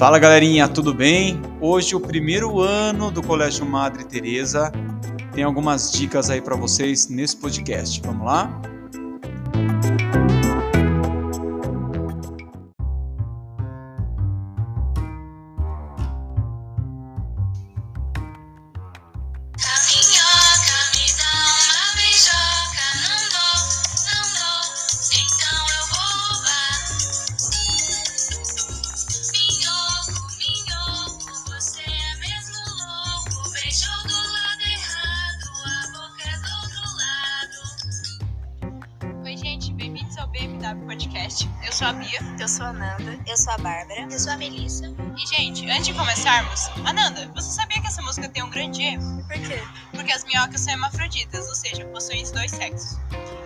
Fala galerinha, tudo bem? Hoje o primeiro ano do Colégio Madre Teresa tem algumas dicas aí para vocês nesse podcast. Vamos lá? Sou a Bárbara. Eu sou a Melissa. E, gente, antes de começarmos, Ananda, você sabia que essa música tem um grande erro? Por quê? Porque as minhocas são hermafroditas, ou seja, possuem os dois sexos.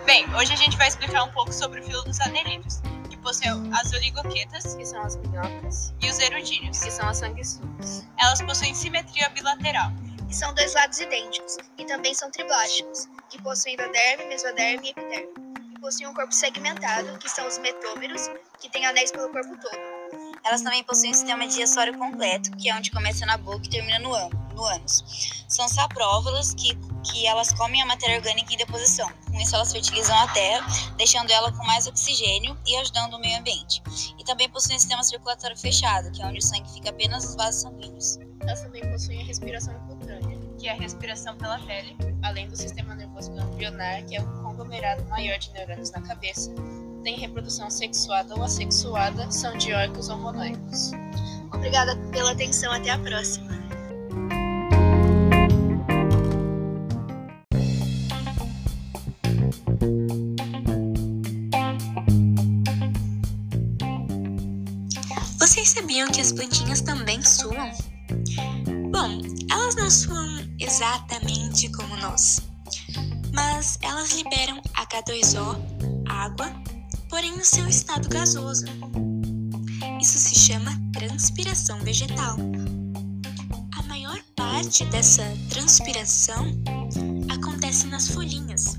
Bem, hoje a gente vai explicar um pouco sobre o filo dos adelídeos, que possuem as oligoquetas, que são as minhocas, e os erudíneos, que são as sanguessugas. Elas possuem simetria bilateral, que são dois lados idênticos, e também são triblásticos, que possuem endoderme, mesoderme e epiderme possuem um corpo segmentado, que são os metômeros, que têm anéis pelo corpo todo. Elas também possuem um sistema digestório completo, que é onde começa na boca e termina no, no ânus. São saprófilas que, que elas comem a matéria orgânica em deposição. Com isso, elas fertilizam a terra, deixando ela com mais oxigênio e ajudando o meio ambiente. E também possuem um sistema circulatório fechado, que é onde o sangue fica apenas nos vasos sanguíneos. Elas também possuem a respiração cutânea, que é a respiração pela pele, além do sistema nervoso ganglionar, que é o conglomerado maior de neurônios na cabeça, tem reprodução sexuada ou assexuada, são dioicos ou monoicos. Obrigada pela atenção, até a próxima. Vocês sabiam que as plantinhas também suam? Bom, elas não suam exatamente como nós mas elas liberam H2O, água, porém no seu estado gasoso. Isso se chama transpiração vegetal. A maior parte dessa transpiração acontece nas folhinhas,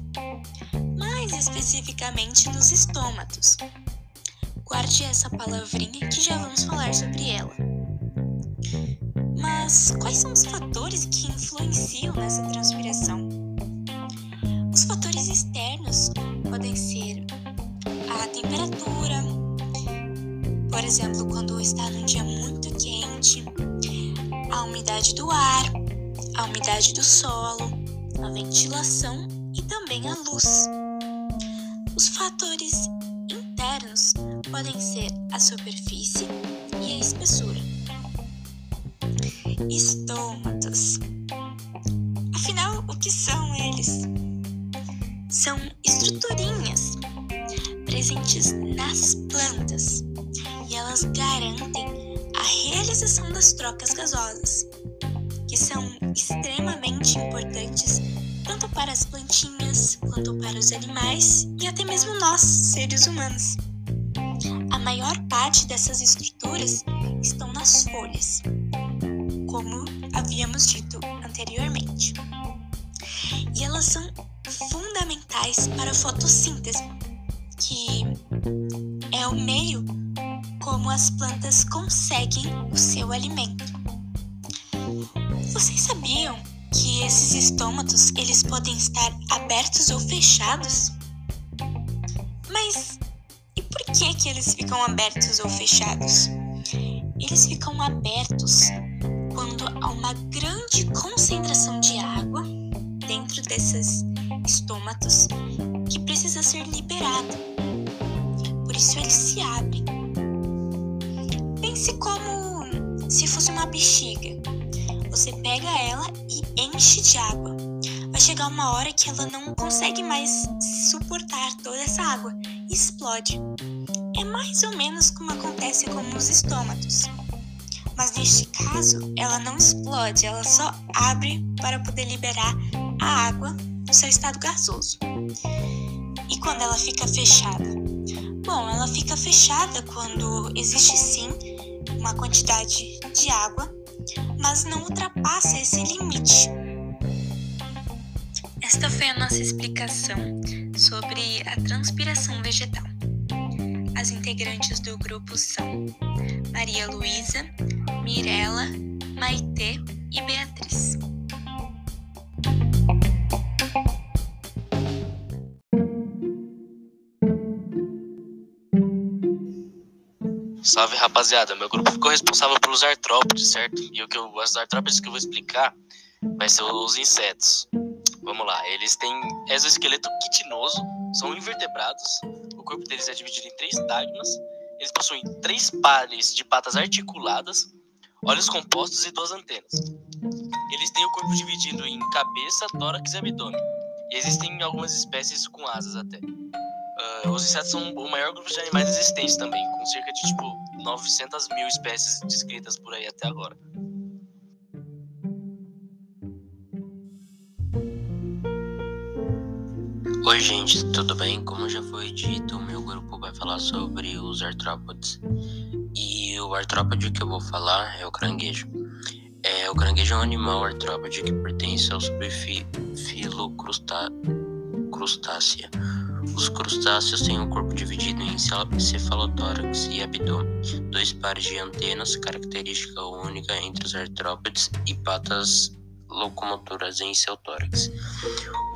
mais especificamente nos estômatos. Guarde essa palavrinha que já vamos falar sobre ela. Mas quais são os fatores que influenciam nessa transpiração? Os fatores externos podem ser temperatura, por exemplo, quando está num dia muito quente, a umidade do ar, a umidade do solo, a ventilação e também a luz. Os fatores internos podem ser a superfície e a espessura. Estômatos. Afinal, o que são eles? são estruturinhas presentes nas plantas e elas garantem a realização das trocas gasosas, que são extremamente importantes tanto para as plantinhas quanto para os animais e até mesmo nós, seres humanos. A maior parte dessas estruturas estão nas folhas, como havíamos dito anteriormente. E elas são fundamentais para a fotossíntese, que é o meio como as plantas conseguem o seu alimento. Vocês sabiam que esses estômatos eles podem estar abertos ou fechados? Mas e por que que eles ficam abertos ou fechados? Eles ficam abertos quando há uma grande concentração de água dentro desses estômatos Por isso eles se abrem. Pense como se fosse uma bexiga. Você pega ela e enche de água. Vai chegar uma hora que ela não consegue mais suportar toda essa água e explode. É mais ou menos como acontece com os estômatos. Mas neste caso, ela não explode, ela só abre para poder liberar a água no seu estado gasoso. E quando ela fica fechada? Bom, ela fica fechada quando existe sim uma quantidade de água, mas não ultrapassa esse limite. Esta foi a nossa explicação sobre a transpiração vegetal. As integrantes do grupo são Maria Luísa, Mirella, Maitê e Beatriz. Salve rapaziada, meu grupo ficou responsável pelos artrópodes, certo? E o que eu, os artrópodes que eu vou explicar vai ser os insetos. Vamos lá, eles têm exoesqueleto quitinoso, são invertebrados, o corpo deles é dividido em três tágmas, eles possuem três pares de patas articuladas, olhos compostos e duas antenas. Eles têm o corpo dividido em cabeça, tórax e abdômen, e existem algumas espécies com asas até. Uh, os insetos são o maior grupo de animais existentes também, com cerca de tipo 900 mil espécies descritas por aí até agora. Oi, gente, tudo bem? Como já foi dito, o meu grupo vai falar sobre os artrópodes. E o artrópode que eu vou falar é o caranguejo. É, o caranguejo é um animal artrópode que pertence ao subfilo crustácea. Os crustáceos têm um corpo dividido em cefalotórax e abdômen, dois pares de antenas, característica única entre os artrópodes, e patas locomotoras em seu tórax.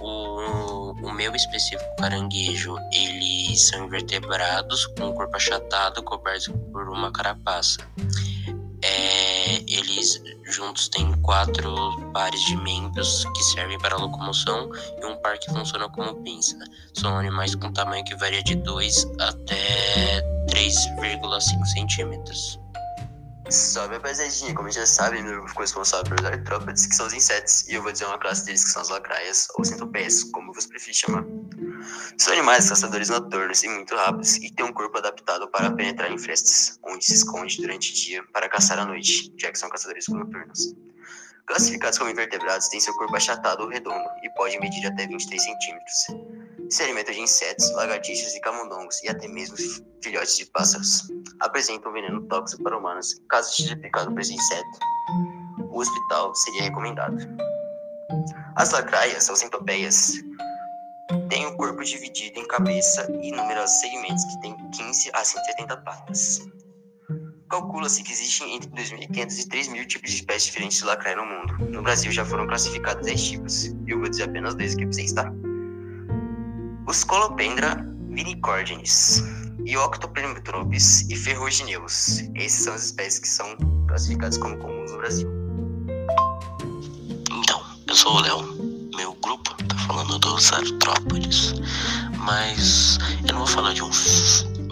O, o meu específico caranguejo, eles são invertebrados com o corpo achatado coberto por uma carapaça. É, eles juntos têm quatro pares de membros que servem para locomoção e um par que funciona como pinça. São animais com tamanho que varia de 2 até 3,5 centímetros. Salve rapaziadinha, como já sabem, meu grupo ficou responsável pelos artrópodes, que são os insetos, e eu vou dizer uma classe deles que são as lacraias, ou centopeias, como você preferir chamar. São animais caçadores noturnos e muito rápidos, e têm um corpo adaptado para penetrar em frestas, onde se esconde durante o dia para caçar à noite, já que são caçadores noturnos. Classificados como invertebrados, têm seu corpo achatado ou redondo, e podem medir até 23 centímetros. Se alimenta de insetos, lagartixas e camundongos e até mesmo filhotes de pássaros. Apresentam veneno tóxico para humanos. Caso esteja picado por esse inseto, o hospital seria recomendado. As lacraias, ou centopeias, têm o corpo dividido em cabeça e numerosos segmentos que têm 15 a 170 patas. Calcula-se que existem entre 2.500 e 3.000 tipos de espécies diferentes de lacraia no mundo. No Brasil já foram classificados 10 tipos. Eu vou dizer apenas dois aqui vocês, tá? Os Colopendra vinicordinis e Octoplemtropes e Ferrugineus. Essas são as espécies que são classificadas como comuns no Brasil. Então, eu sou o Léo. Meu grupo tá falando dos artrópodes, mas eu não vou falar de um,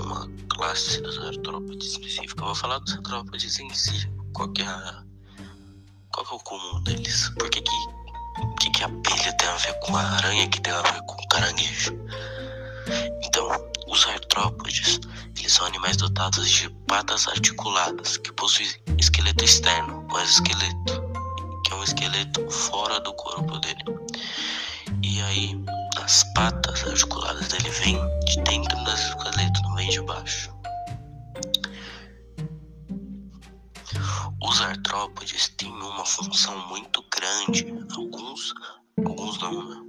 uma classe dos artrópodes específica, eu vou falar dos artrópodes em si. Qual que é, a, qual que é o comum deles? Por que que o que, que a abelha tem a ver com a aranha que tem a ver com o caranguejo? Então, os artrópodes, eles são animais dotados de patas articuladas, que possuem esqueleto externo, o exoesqueleto, que é um esqueleto fora do corpo dele. E aí, as patas articuladas dele vêm de dentro do esqueleto, não vem de baixo. Os artrópodes têm uma função muito grande, alguns, alguns não, né?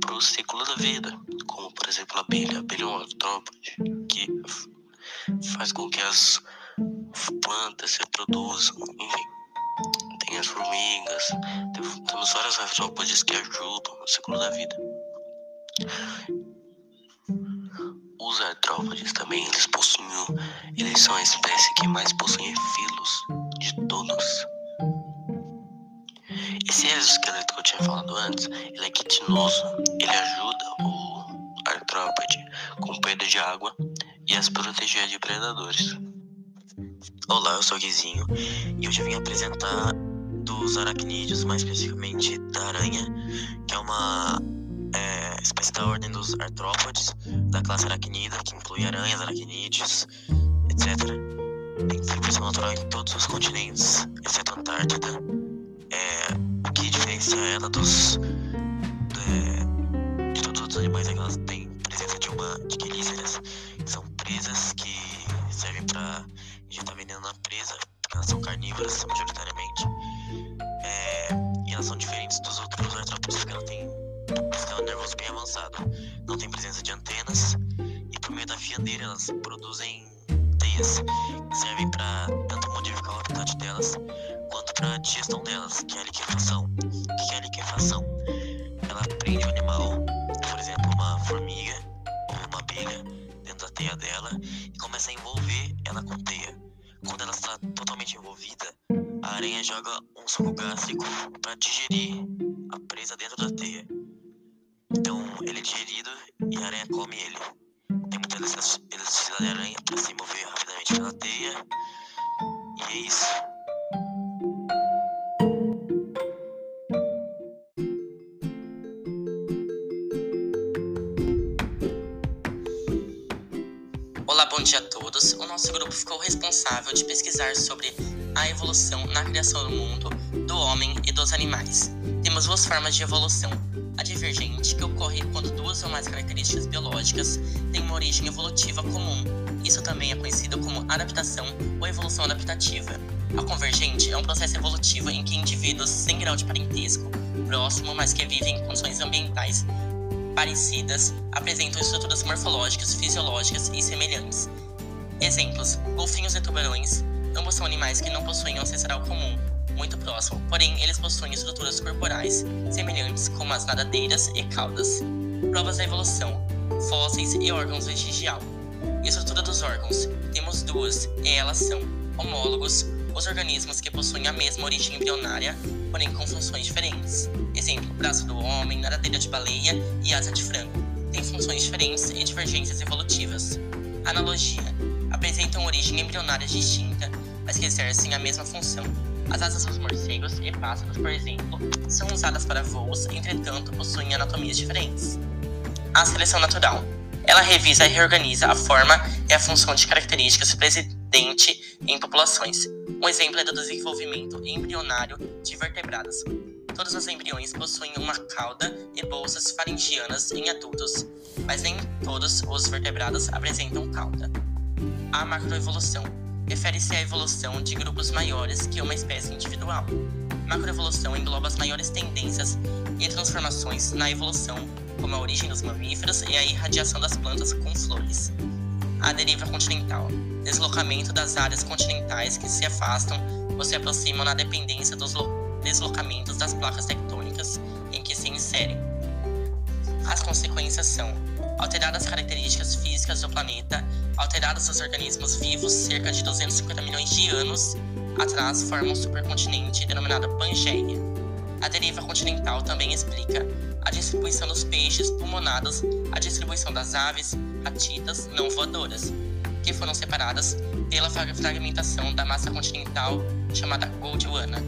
Para o ciclo da vida, como por exemplo a abelha. A abelha é um artrópode que faz com que as plantas se reproduzam, enfim. Tem as formigas, temos vários artrópodes que ajudam no ciclo da vida. Os artrópodes também, eles possuem, eles são a espécie que mais possui filos de todos. Esse exoesqueleto que eu tinha falado antes, ele é quitinoso, ele ajuda o artrópode com perda de água e as proteger de predadores. Olá, eu sou o Guizinho e hoje eu vim apresentar dos aracnídeos, mais especificamente da aranha, que é uma é, espécie da ordem dos artrópodes, da classe aracnida, que inclui aranhas, aracnídeos, etc. Tem distribuição natural em todos os continentes, exceto a Antártida. É, o que diferencia ela dos de, de todos os outros animais é que elas têm presença de uma de quelíceras, que são presas que servem para injetar veneno na presa, porque elas são carnívoras majoritariamente. É, e elas são diferentes Não tem presença de antenas e por meio da fiadeira elas produzem teias que servem para tanto modificar o habitat delas quanto para a digestão delas, que é a liquefação. O que é a liquefação? Ela prende o animal, por exemplo, uma formiga ou uma abelha dentro da teia dela e começa a envolver ela com teia. Quando ela está totalmente envolvida, a aranha joga um suco gástrico para digerir a presa dentro da teia. Então ele é digerido e a aranha come ele. Tem muita elasticidade da aranha para se mover rapidamente pela teia. E é isso. Olá, bom dia a todos. O nosso grupo ficou responsável de pesquisar sobre a evolução na criação do mundo, do homem e dos animais. Temos duas formas de evolução: divergente, que ocorre quando duas ou mais características biológicas têm uma origem evolutiva comum. Isso também é conhecido como adaptação ou evolução adaptativa. A convergente é um processo evolutivo em que indivíduos sem grau de parentesco próximo, mas que vivem em condições ambientais parecidas, apresentam estruturas morfológicas, fisiológicas e semelhantes. Exemplos: golfinhos e tubarões. Ambos são animais que não possuem um ancestral comum, muito próximo, porém eles possuem estruturas corporais semelhantes, como as nadadeiras e caudas. Provas da evolução: fósseis e órgãos vestigial. Estrutura dos órgãos: temos duas, e elas são homólogos, os organismos que possuem a mesma origem embrionária, porém com funções diferentes. Exemplo: braço do homem, nadadeira de baleia e asa de frango. Têm funções diferentes e divergências evolutivas. Analogia: apresentam origem embrionária distinta, mas que exercem a mesma função. As asas dos morcegos e pássaros, por exemplo, são usadas para voos, entretanto possuem anatomias diferentes. A seleção natural. Ela revisa e reorganiza a forma e a função de características presente em populações. Um exemplo é do desenvolvimento embrionário de vertebrados. Todos os embriões possuem uma cauda e bolsas faringianas em adultos, mas nem todos os vertebrados apresentam cauda. A macroevolução refere-se à evolução de grupos maiores que uma espécie individual. Macroevolução engloba as maiores tendências e transformações na evolução, como a origem dos mamíferos e a irradiação das plantas com flores. A deriva continental deslocamento das áreas continentais que se afastam ou se aproximam na dependência dos deslocamentos das placas tectônicas em que se inserem. As consequências são alteradas características físicas do planeta, alterados os organismos vivos cerca de 250 milhões de anos atrás formam um supercontinente denominado Pangeia. A deriva continental também explica a distribuição dos peixes pulmonados, a distribuição das aves, ratitas não voadoras, que foram separadas pela fragmentação da massa continental chamada Gondwana.